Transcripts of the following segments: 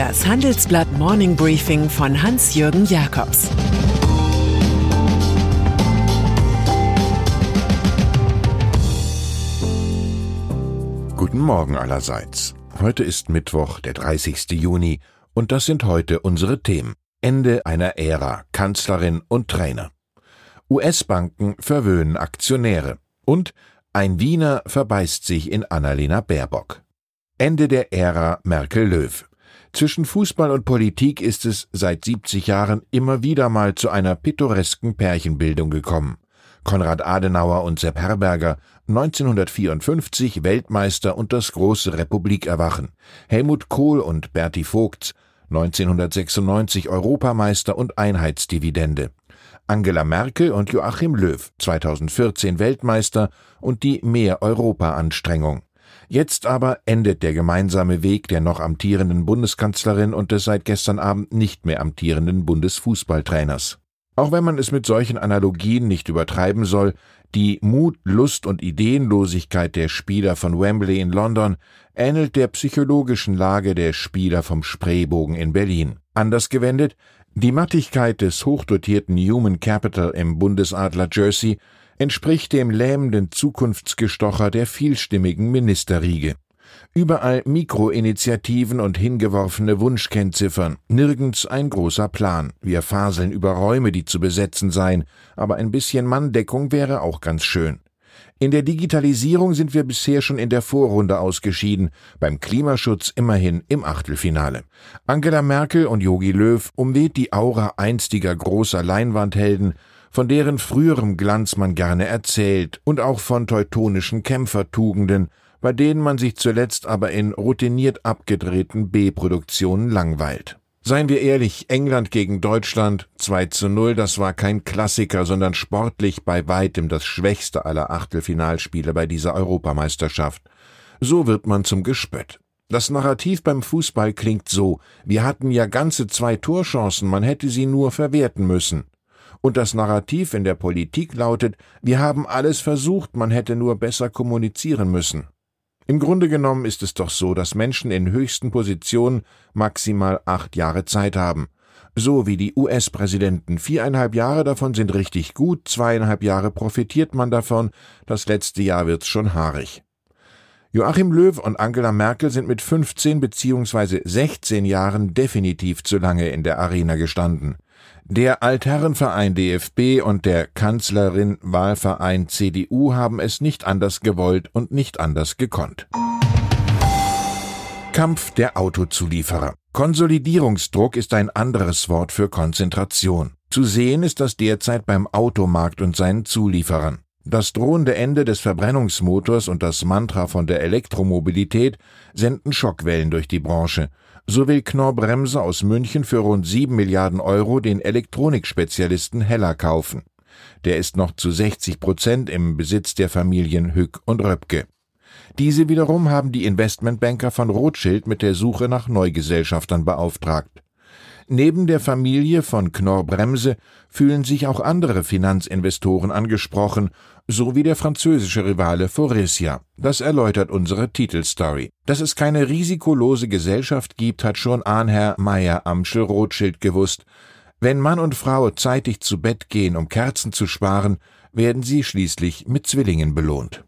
Das Handelsblatt Morning Briefing von Hans-Jürgen Jakobs Guten Morgen allerseits. Heute ist Mittwoch, der 30. Juni, und das sind heute unsere Themen. Ende einer Ära, Kanzlerin und Trainer. US-Banken verwöhnen Aktionäre. Und ein Wiener verbeißt sich in Annalena Baerbock. Ende der Ära Merkel-Löw. Zwischen Fußball und Politik ist es seit 70 Jahren immer wieder mal zu einer pittoresken Pärchenbildung gekommen. Konrad Adenauer und Sepp Herberger, 1954 Weltmeister und das große Republikerwachen. Helmut Kohl und Berti Vogts, 1996 Europameister und Einheitsdividende. Angela Merkel und Joachim Löw, 2014 Weltmeister und die Mehr-Europa-Anstrengung. Jetzt aber endet der gemeinsame Weg der noch amtierenden Bundeskanzlerin und des seit gestern Abend nicht mehr amtierenden Bundesfußballtrainers. Auch wenn man es mit solchen Analogien nicht übertreiben soll, die Mut, Lust und Ideenlosigkeit der Spieler von Wembley in London ähnelt der psychologischen Lage der Spieler vom Spreebogen in Berlin. Anders gewendet, die Mattigkeit des hochdotierten Human Capital im Bundesadler Jersey entspricht dem lähmenden Zukunftsgestocher der vielstimmigen Ministerriege. Überall Mikroinitiativen und hingeworfene Wunschkennziffern, nirgends ein großer Plan. Wir faseln über Räume, die zu besetzen seien, aber ein bisschen Manndeckung wäre auch ganz schön. In der Digitalisierung sind wir bisher schon in der Vorrunde ausgeschieden, beim Klimaschutz immerhin im Achtelfinale. Angela Merkel und Jogi Löw umweht die Aura einstiger großer Leinwandhelden, von deren früherem Glanz man gerne erzählt und auch von teutonischen Kämpfertugenden, bei denen man sich zuletzt aber in routiniert abgedrehten B-Produktionen langweilt. Seien wir ehrlich, England gegen Deutschland 2 zu 0, das war kein Klassiker, sondern sportlich bei weitem das schwächste aller Achtelfinalspiele bei dieser Europameisterschaft. So wird man zum Gespött. Das Narrativ beim Fußball klingt so, wir hatten ja ganze zwei Torchancen, man hätte sie nur verwerten müssen. Und das Narrativ in der Politik lautet, wir haben alles versucht, man hätte nur besser kommunizieren müssen. Im Grunde genommen ist es doch so, dass Menschen in höchsten Positionen maximal acht Jahre Zeit haben. So wie die US-Präsidenten. Viereinhalb Jahre davon sind richtig gut, zweieinhalb Jahre profitiert man davon, das letzte Jahr wird's schon haarig. Joachim Löw und Angela Merkel sind mit 15 bzw. 16 Jahren definitiv zu lange in der Arena gestanden. Der Altherrenverein DFB und der Kanzlerin Wahlverein CDU haben es nicht anders gewollt und nicht anders gekonnt. Kampf der Autozulieferer. Konsolidierungsdruck ist ein anderes Wort für Konzentration. Zu sehen ist das derzeit beim Automarkt und seinen Zulieferern. Das drohende Ende des Verbrennungsmotors und das Mantra von der Elektromobilität senden Schockwellen durch die Branche. So will Knorr Bremse aus München für rund sieben Milliarden Euro den Elektronikspezialisten Heller kaufen. Der ist noch zu 60 Prozent im Besitz der Familien Hück und Röpke. Diese wiederum haben die Investmentbanker von Rothschild mit der Suche nach Neugesellschaftern beauftragt. Neben der Familie von Knorr Bremse fühlen sich auch andere Finanzinvestoren angesprochen, so wie der französische Rivale Forestia. Das erläutert unsere Titelstory. Dass es keine risikolose Gesellschaft gibt, hat schon Ahnherr Meyer Amschel Rothschild gewusst. Wenn Mann und Frau zeitig zu Bett gehen, um Kerzen zu sparen, werden sie schließlich mit Zwillingen belohnt.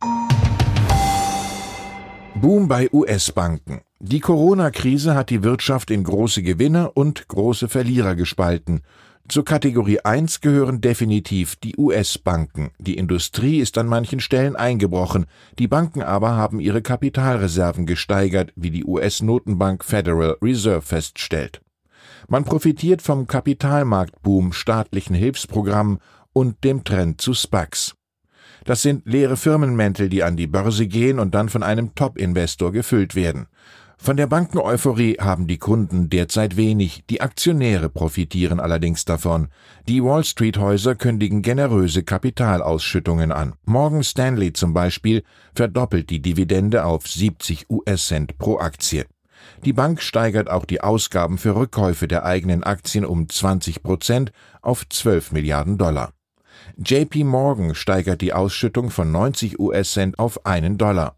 Boom bei US-Banken. Die Corona-Krise hat die Wirtschaft in große Gewinner und große Verlierer gespalten. Zur Kategorie 1 gehören definitiv die US-Banken. Die Industrie ist an manchen Stellen eingebrochen, die Banken aber haben ihre Kapitalreserven gesteigert, wie die US-Notenbank Federal Reserve feststellt. Man profitiert vom Kapitalmarktboom, staatlichen Hilfsprogrammen und dem Trend zu SPACs. Das sind leere Firmenmäntel, die an die Börse gehen und dann von einem Top-Investor gefüllt werden. Von der Bankeneuphorie haben die Kunden derzeit wenig, die Aktionäre profitieren allerdings davon. Die Wall Street Häuser kündigen generöse Kapitalausschüttungen an. Morgan Stanley zum Beispiel verdoppelt die Dividende auf 70 US-Cent pro Aktie. Die Bank steigert auch die Ausgaben für Rückkäufe der eigenen Aktien um 20 Prozent auf 12 Milliarden Dollar. JP Morgan steigert die Ausschüttung von 90 US-Cent auf einen Dollar.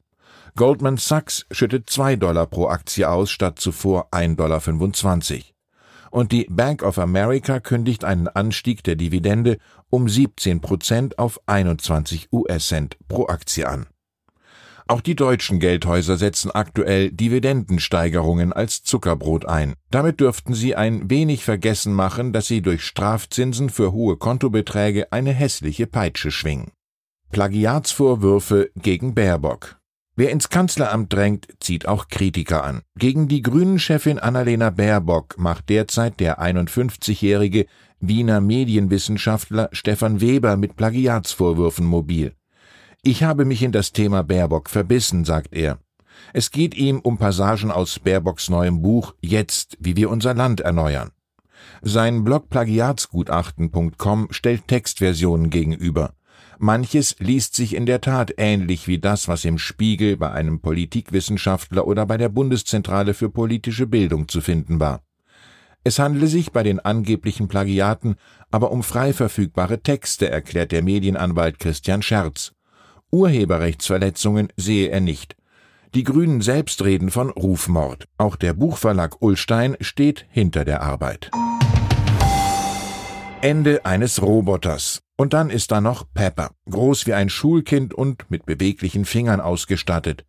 Goldman Sachs schüttet 2 Dollar pro Aktie aus statt zuvor 1,25 Dollar. Und die Bank of America kündigt einen Anstieg der Dividende um 17 Prozent auf 21 US-Cent pro Aktie an. Auch die deutschen Geldhäuser setzen aktuell Dividendensteigerungen als Zuckerbrot ein. Damit dürften sie ein wenig vergessen machen, dass sie durch Strafzinsen für hohe Kontobeträge eine hässliche Peitsche schwingen. Plagiatsvorwürfe gegen Baerbock. Wer ins Kanzleramt drängt, zieht auch Kritiker an. Gegen die Grünen-Chefin Annalena Baerbock macht derzeit der 51-jährige Wiener Medienwissenschaftler Stefan Weber mit Plagiatsvorwürfen mobil. Ich habe mich in das Thema Baerbock verbissen, sagt er. Es geht ihm um Passagen aus Baerbocks neuem Buch Jetzt, wie wir unser Land erneuern. Sein Blog Plagiatsgutachten.com stellt Textversionen gegenüber. Manches liest sich in der Tat ähnlich wie das, was im Spiegel bei einem Politikwissenschaftler oder bei der Bundeszentrale für politische Bildung zu finden war. Es handele sich bei den angeblichen Plagiaten aber um frei verfügbare Texte, erklärt der Medienanwalt Christian Scherz. Urheberrechtsverletzungen sehe er nicht. Die Grünen selbst reden von Rufmord. Auch der Buchverlag Ullstein steht hinter der Arbeit. Ende eines Roboters. Und dann ist da noch Pepper, groß wie ein Schulkind und mit beweglichen Fingern ausgestattet.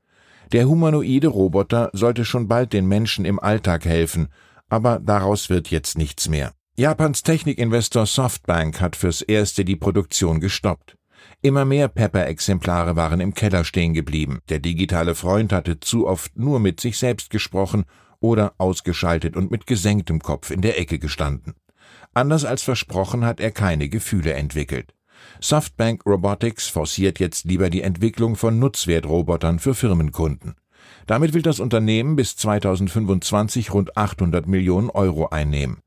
Der humanoide Roboter sollte schon bald den Menschen im Alltag helfen, aber daraus wird jetzt nichts mehr. Japans Technikinvestor Softbank hat fürs erste die Produktion gestoppt. Immer mehr Pepper-Exemplare waren im Keller stehen geblieben. Der digitale Freund hatte zu oft nur mit sich selbst gesprochen oder ausgeschaltet und mit gesenktem Kopf in der Ecke gestanden. Anders als versprochen hat er keine Gefühle entwickelt. Softbank Robotics forciert jetzt lieber die Entwicklung von Nutzwertrobotern für Firmenkunden. Damit will das Unternehmen bis 2025 rund 800 Millionen Euro einnehmen.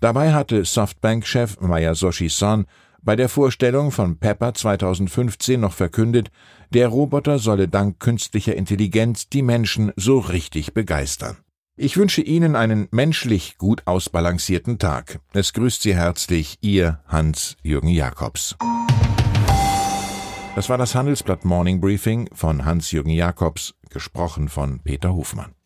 Dabei hatte Softbank-Chef Mayasoshi Son bei der Vorstellung von Pepper 2015 noch verkündet, der Roboter solle dank künstlicher Intelligenz die Menschen so richtig begeistern. Ich wünsche Ihnen einen menschlich gut ausbalancierten Tag. Es grüßt Sie herzlich Ihr Hans-Jürgen Jakobs. Das war das Handelsblatt Morning Briefing von Hans-Jürgen Jakobs, gesprochen von Peter Hofmann.